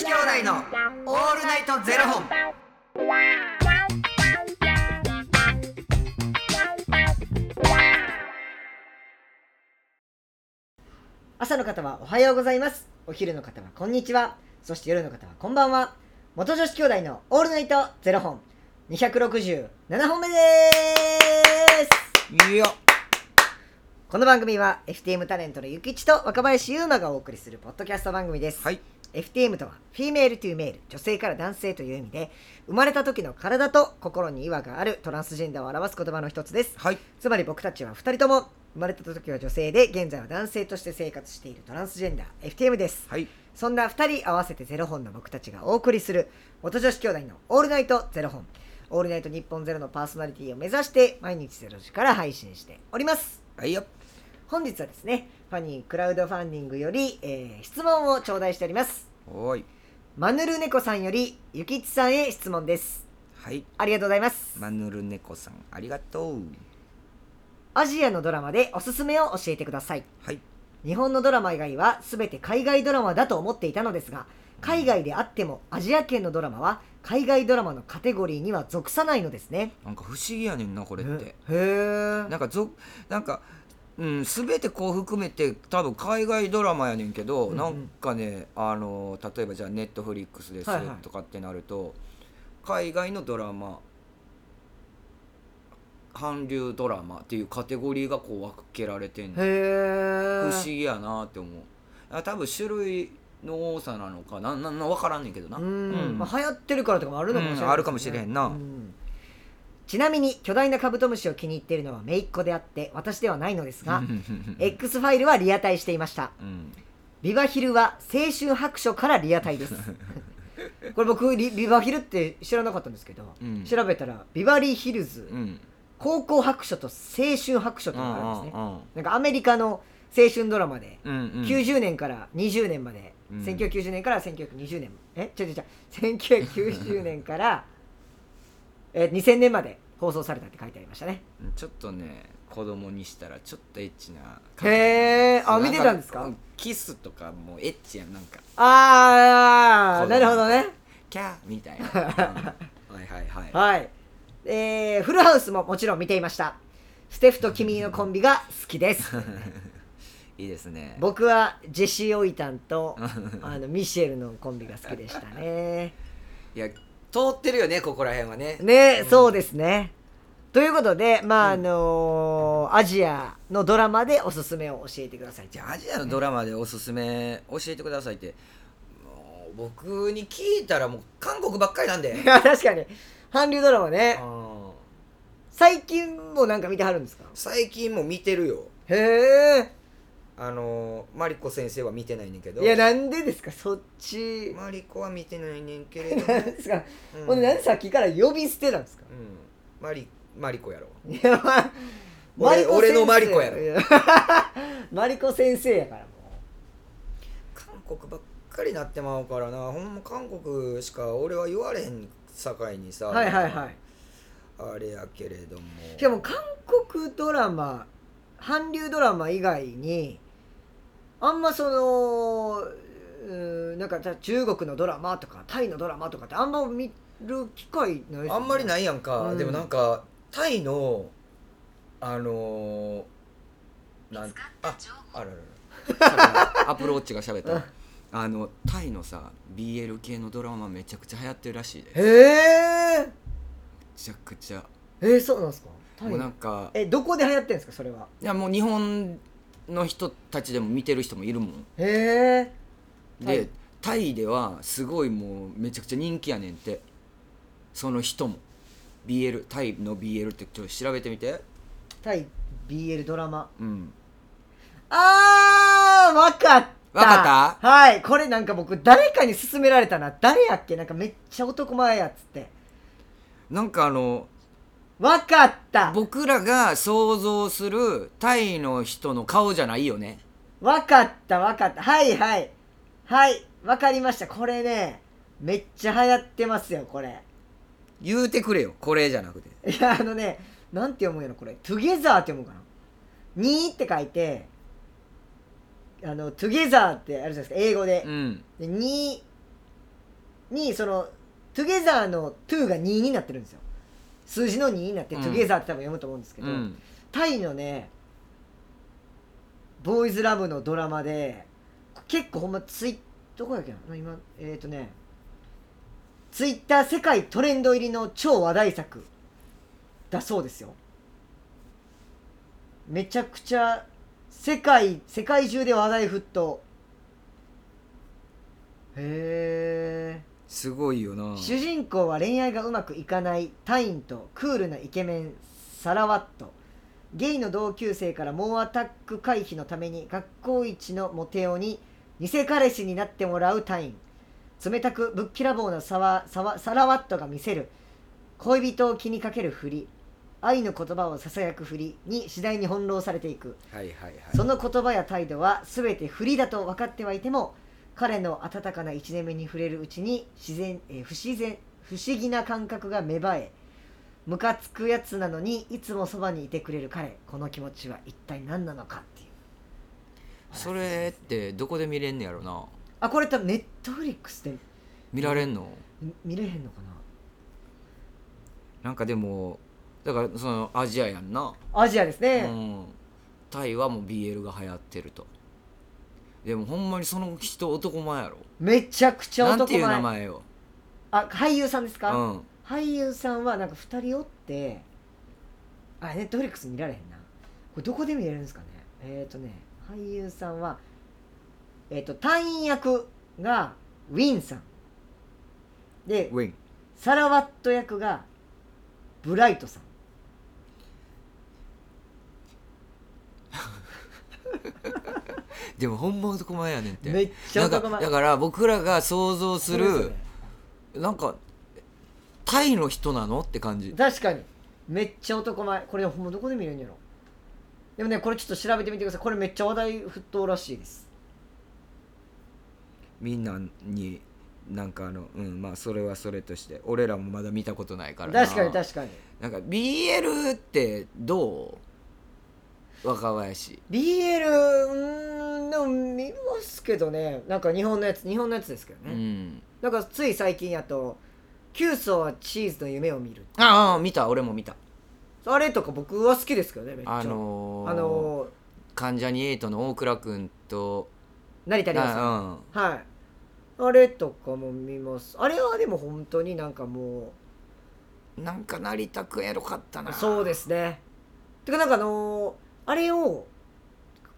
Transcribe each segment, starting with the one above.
子兄弟のオールナイトゼロ本。朝の方はおはようございますお昼の方はこんにちはそして夜の方はこんばんは元女子兄弟のオールナイトゼロ本267本目ですいや。この番組は FTM タレントのゆきちと若林優馬がお送りするポッドキャスト番組です、はい。FTM とは Female to Male 女性から男性という意味で生まれた時の体と心に違和があるトランスジェンダーを表す言葉の一つですはい。つまり僕たちは2人とも生まれた時は女性で現在は男性として生活しているトランスジェンダー FTM ですはい。そんな2人合わせてゼロ本の僕たちがお送りする元女子兄弟のオールナイトゼロ本オールナイト日本ゼロのパーソナリティを目指して毎日ゼロ時から配信しておりますはいよ。本日はですねファニークラウドファンディングより、えー質問を頂戴しておりますおーい。マヌルネコさんよりゆきちさんへ質問ですはい。ありがとうございますマヌルネコさん、ありがとう。アジアのドラマでおすすめを教えてくださいはい。日本のドラマ以外は全て海外ドラマだと思っていたのですが海外であってもアジア圏のドラマは海外ドラマのカテゴリーには属さないのですねなんか不思議やねんな、これって。へえなんかぞ、なんか。うん、全てこう含めて多分海外ドラマやねんけど、うんうん。なんかねあの例えばじゃあネットフリックスですはいはいとかってなると、海外のドラマ韓流ドラマっていうカテゴリーがこう分けられてんねんへえ不思議やなって思う。あ多分種類の多さなのかななな分からんねんけどな。うん、うん。まあ、流行ってるからとかもあるのかもしれないうんあるかもしれへんな。うんちなみに巨大なカブトムシを気に入っているのは姪っ子であって私ではないのですが X ファイルはリアタイしていました。うん。ビバヒルは青春白書からリアタイです。これ僕リビバヒルって知らなかったんですけど、うん。調べたらビバリーヒルズ、うん。高校白書と青春白書というのがあるんですね、うんなんかアメリカの青春ドラマで、うんうん。90年から20年まで、うん。1990年から1920年え？違う違う違う。1990年からえ2000年まで放送されたって書いてありましたね。ちょっとね子供にしたらちょっとエッチなへえあ見てたんですか？なキスとかもうエッチやん。なんかああなるほどね。キャーみたいな、うん。はいはいはい。はい。えー、フルハウスももちろん見ていました。ステフとキミのコンビが好きです。いいですね。僕はジェシー・オイタンとあのミシェルのコンビが好きでしたね。いや通ってるよねここら辺はね。ね、そうですね。ということでまああのーアジアのドラマでおすすめを教えてください。じゃあアジアのドラマでおすすめ教えてくださいって。もう僕に聞いたらもう韓国ばっかりなんで。確かに。韓流ドラマね。うん。最近もなんか見てはるんですか？最近も見てるよ。へえあのマリコ先生は見てないねんけど。いやなんでですか？そっち。マリコは見てないねんけれども、なんですか、うん。ほんでなんでさっきから呼び捨てなんですか？うん、マリマリコやろいやまあ俺俺のマリコやろい マリコ先生やからも韓国ばっかりなってまうからな。ほんま韓国しか俺は言われへんさかいにさ。うはいはいはい。あれやけれども。しかも韓国ドラマ韓流ドラマ以外にあんまそのうーなんかじゃあ中国のドラマとかタイのドラマとかってあんま見る機会ないですよね。あんまりないやんか、うん。でもなんかタイのあのー、なんああらららアプローチが喋っうんた。あのタイのさ BL 系のドラマめちゃくちゃ流行ってるらしいで。めへえちゃくちゃ。えー、そうなんですか？タイ。もうなんかえどこで流行ってるんですか？それは。いやもう日本の人たちでも見てる人もいるもん。へえでタイではすごいもうめちゃくちゃ人気やねんって。その人も。BL タイの BL ってちょっと調べてみて。タイ BL ドラマ。うん。あーわかった。わかった？はい。これなんか僕誰かに勧められたな。誰やっけ？なんかめっちゃ男前やっつって。なんかあのわかった。僕らが想像するタイの人の顔じゃないよね。わかったわかった。はいはい。はいわかりました。これねめっちゃ流行ってますよこれ。言うてくれよこれじゃなくて。いやあのねなんて読むんやろこれ「トゥゲザー」って読むかな「に」って書いてあの「トゥゲザー」ってあるじゃないですか英語で。うん。でににその「トゥゲザーの「トゥ」が2になってるんですよ数字の2になって「うん。トゥゲザーって多分読むと思うんですけど、うん。タイのねボーイズラブのドラマで結構ほんまツイどこやっけな今えっ、ー、とねツイッター世界トレンド入りの超話題作だそうですよ。めちゃくちゃ世界世界中で話題沸騰。へえすごいよな。主人公は恋愛がうまくいかないタインとクールなイケメンサラワット。ゲイの同級生から猛アタック回避のために学校一のモテ男に偽彼氏になってもらうタイン。冷たくぶっきらぼうなサワサワサラワットが見せる。恋人を気にかけるふり。愛の言葉をささやくふりに次第に翻弄されていく。はいはいはい。その言葉や態度は全て不利だと分かってはいても彼の温かな一年目に触れるうちに自然、えー不自然不思議な感覚が芽生えムカつくやつなのにいつもそばにいてくれる彼この気持ちは一体何なのかっていう。それってどこで見れんねやろな？あこれ多分ネットフリックスで。見られんの？み見れへんのかな？んかでもだからそのアジアやんな、なアジアですうね、ん、タイはもう BL が流行ってるとでもほんまにその人男前やろ。めちゃくちゃなんていう男前名前よ。あ俳優さんですか、うん。俳優さんはなんか2人おってあネットフリックス見られへんな。これどこで見れるんですかね？えっ、ー、とね俳優さんはえっ、と隊員役がウィンさん。でウィン。サラワット役がブライトさんでもほんま男前やねんって。めっちゃ男前。なんかだから僕らが想像するそうですよね。なんかタイの人なのって感じ。確かに。めっちゃ男前。これほんまどこで見れるんやろ。でもねこれちょっと調べてみてください。これめっちゃ話題沸騰らしいです。みんなになんかあのうんまあそれはそれとして。俺らもまだ見たことないからな。確かに確かに。なんか BL ってどう？若林。BL うーんでも見ますけどね。なんか日本のやつ日本のやつですけどうね、ん。なんかつい最近やと「キュウソはチーズの夢を見る。ああ見た。俺も見た」あれとか僕は好きですけどねめっちゃ。あのー、あの関ジャニ∞の大倉君とー成田凌さん。あはい。あれとかも見ます。あれはでも本当になんかもうんなんか成田君エロかったな。うそうですね。てかなんかあのーあれを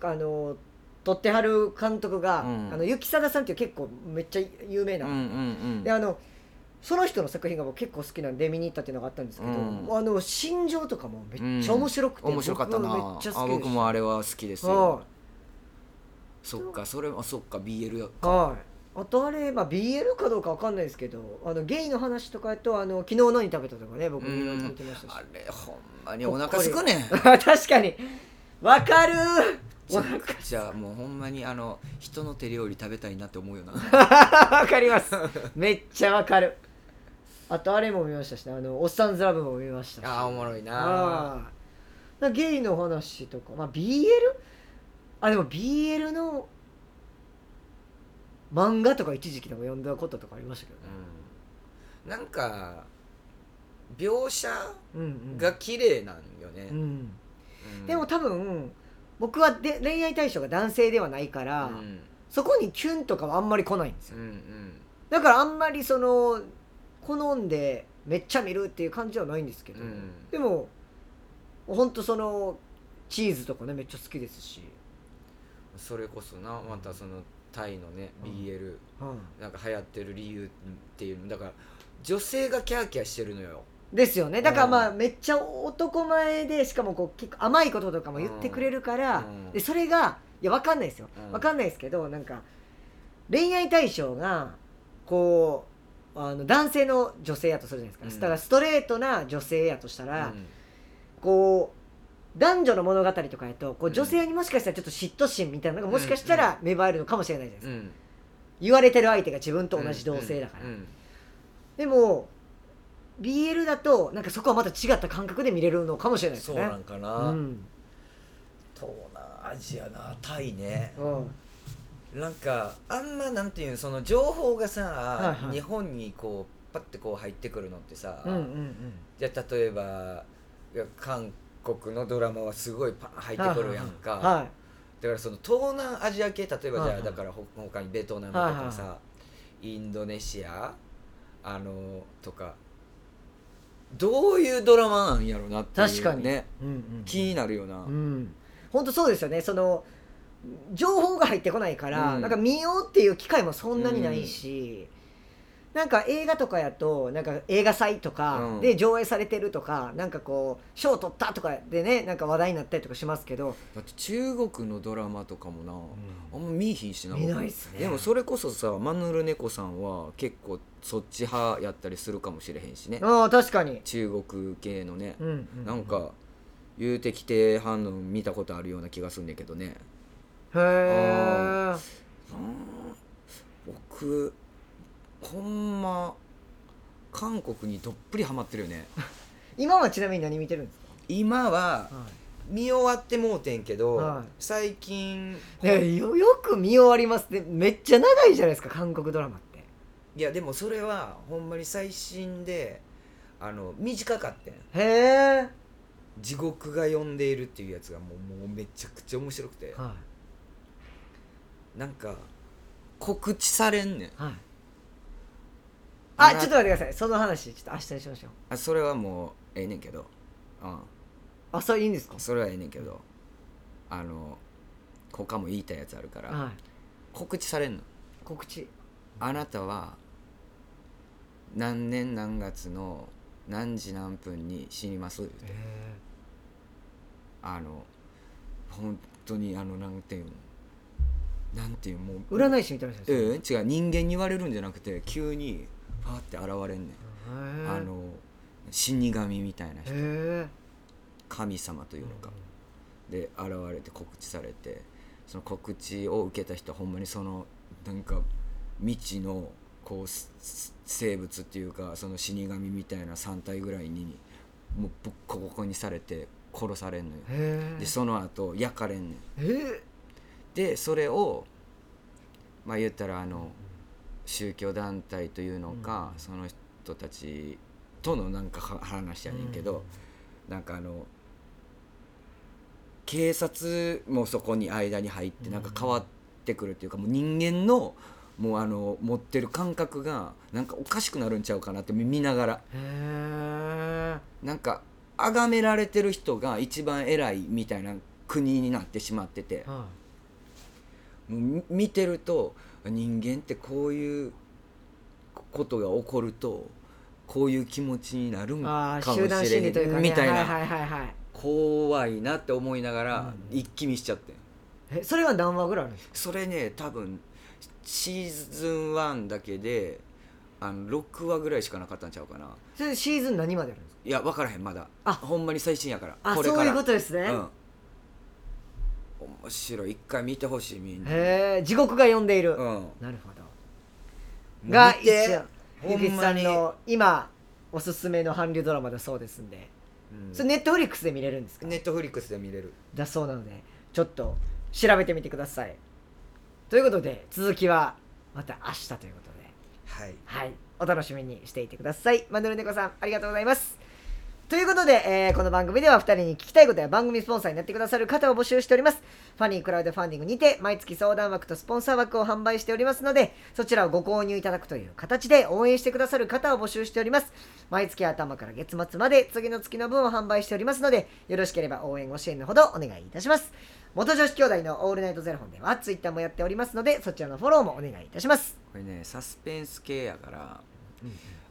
あのー撮ってはる監督が、うん。あの雪貞さんっていう結構めっちゃ有名な、うんうんうん。であのその人の作品が僕結構好きなんで見に行ったっていうのがあったんですけど、うん。あの心情とかもめっちゃ面白くて、面白かったな。僕めっちゃ好あき僕もあれは好きですよ。はそっかそれはそっか BL やい、はい、あとあれ、まあ、BL かどうかわかんないですけどあのゲイの話とかやとあの昨日何食べたとかね僕うん見てましたし。あれほんまにお腹すくねん。確かにわかるじゃあもうほんまにあの人の手料理食べたいなって思うよな。わかります。めっちゃわかる。あとあれも見ましたしね。あのおっさんずラブも見ましたし。あーおもろいなあゲイの話とか、まあ、BL? あでも BL の漫画とか一時期でも読んだこととかありましたけどね、うん。なんか描写が綺麗なんよね。う、ん、うんでも多分僕はで恋愛対象が男性ではないから、うん。そこにキュンとかはあんまり来ないんですよ。うんうん。だからあんまりその好んでめっちゃ見るっていう感じはないんですけど、うん。でもほんとそのチーズとかねめっちゃ好きですし、それこそなまたそのタイのねうん。BL うん。なんか流行ってる理由っていうのだから女性がキャーキャーしてるのよですよね。だからまあうんめっちゃ男前でしかもこう結構甘いこととかも言ってくれるから、うん。でそれがいやわかんないですよ。うん。わかんないですけどなんか恋愛対象がこうあの男性の女性やとするじゃないですか、うん。だからストレートな女性やとしたら、うん。こう男女の物語とかやとこううん。女性にもしかしたらちょっと嫉妬心みたいなのがもしかしたら芽生えるのかもしれないじゃないですか、うん。言われてる相手が自分と同じ同性だから、うん。でも BL だとなんかそこはまた違った感覚で見れるのかもしれないですね。そうなんかうな、ん。東南アジアなタイね。うん。なんかあんまなんていうのその情報がさ、いはい。日本にこうパッてこう入ってくるのってさ、うんうんうん。じゃあ例えば韓国のドラマはすごいパン入ってくるやんか、はだからその東南アジア系例えばじゃあ、はい。はいだからほ他にベトナムとかさ、インドネシアあのとかどういうドラマなんやろなっていう確かに。うんうん。気になるよな、うん。本当そうですよね。その情報が入ってこないから、うん。なんか見ようっていう機会もそんなにないし、なんか映画とかやとなんか映画祭とかうん。で上映されてるとか、なんかこう賞取ったとかでねなんか話題になったりとかしますけど、だって中国のドラマとかもな、あんま見いひんしな見ないっすね。でもそれこそさマヌルネコさんは結構そっち派やったりするかもしれへんしね。ああ確かに、中国系のね、うんうん。うんなんか言うてきて反応見たことあるような気がすんねんけどね。へえ僕ほんま韓国にどっぷりハマってるよね。今はちなみに何見てるんです今はか、見終わってもうてんけど、はい。最近ねよよく見終わりますねめっちゃ長いじゃないですか韓国ドラマって。いやでもそれはほんまに最新であの短かったんへえ、地獄が呼んでいるっていうやつがもうもうめちゃくちゃ面白くて。はい。なんか告知されんねん。はいあちょっと待ってください。その話ちょっと明日にしましょう。あそれはもうええねんけど。うあそれいいんですか？んそれはええねんけどあの他も言いたいやつあるからはい。告知されんの？告知。あなたは何年何月の何時何分に死にます？ってあの本当にあのなんていうの？なんていうもう占い師みたいな人えですえ違う。人間に言われるんじゃなくて急にファーって現れんねん。へあの死神みたいな人。へ神様というのか。で現れて告知されてその告知を受けた人はほんまにそのなんか未知のこう生物っていうかその死神みたいな3体ぐらいにもうボッコボコにされて殺されんのよ。でその後焼かれんねん。えでそれをまあ言ったらあの宗教団体というのか、その人たちとのなんかは話やねんけど、なんかあの警察もそこに間に入ってなんか変わってくるっていうかもう人間のもうあの持ってる感覚がなんかおかしくなるんちゃうかなって見ながら。なんか崇められてる人が一番偉いみたいな国になってしまってて。はもうみ見てると人間ってこういうことが起こるとこういう気持ちになるんかもあ集団しれ心理といね、みたいな、はいはいはいはい怖いなって思いながらうん。一気見しちゃってん。えそれは何話ぐらいあるんですかそれね多分シーズン1だけであの6話ぐらいしかなかったんちゃうかな。それシーズン何まであるんですか？いや分からへんまだ。あ。ほんまに最新やから。あこれから。そういうことですね、うん面白い。一回見てほしいみんな。へえ地獄が呼んでいる、うん。なるほど。が一応ほゆきさんの今おすすめの韓流ドラマだそうですんで、うん。それネットフリックスで見れるんですか？ネットフリックスで見れる。だそうなのでちょっと調べてみてください。ということで続きはまた明日ということで。はい。はい。お楽しみにしていてください。マヌルネコさんありがとうございますということで、えーこの番組では2人に聞きたいことや番組スポンサーになってくださる方を募集しております。ファニークラウドファンディングにて毎月相談枠とスポンサー枠を販売しておりますのでそちらをご購入いただくという形で応援してくださる方を募集しております。毎月頭から月末まで次の月の分を販売しておりますのでよろしければ応援ご支援のほどお願いいたします。元女子兄弟のオールナイトゼロ本ではツイッターもやっておりますのでそちらのフォローもお願いいたします。これねサスペンス系やから、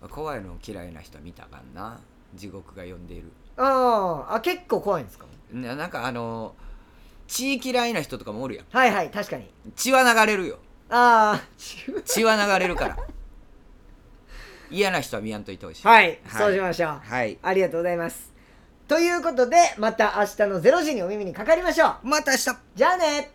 怖いの嫌いな人は見たかんな地獄が呼んでいる。あーあ結構怖いんですか？ななんかあの血嫌いな人とかもおるやん。はいはい確かに。血は流れるよ。ああ血は流れるから。嫌な人は見やんといてほしい。はい、はい。そうしましょう。はい。ありがとうございます。ということでまた明日の0時にお耳にかかりましょう。また明日。じゃあね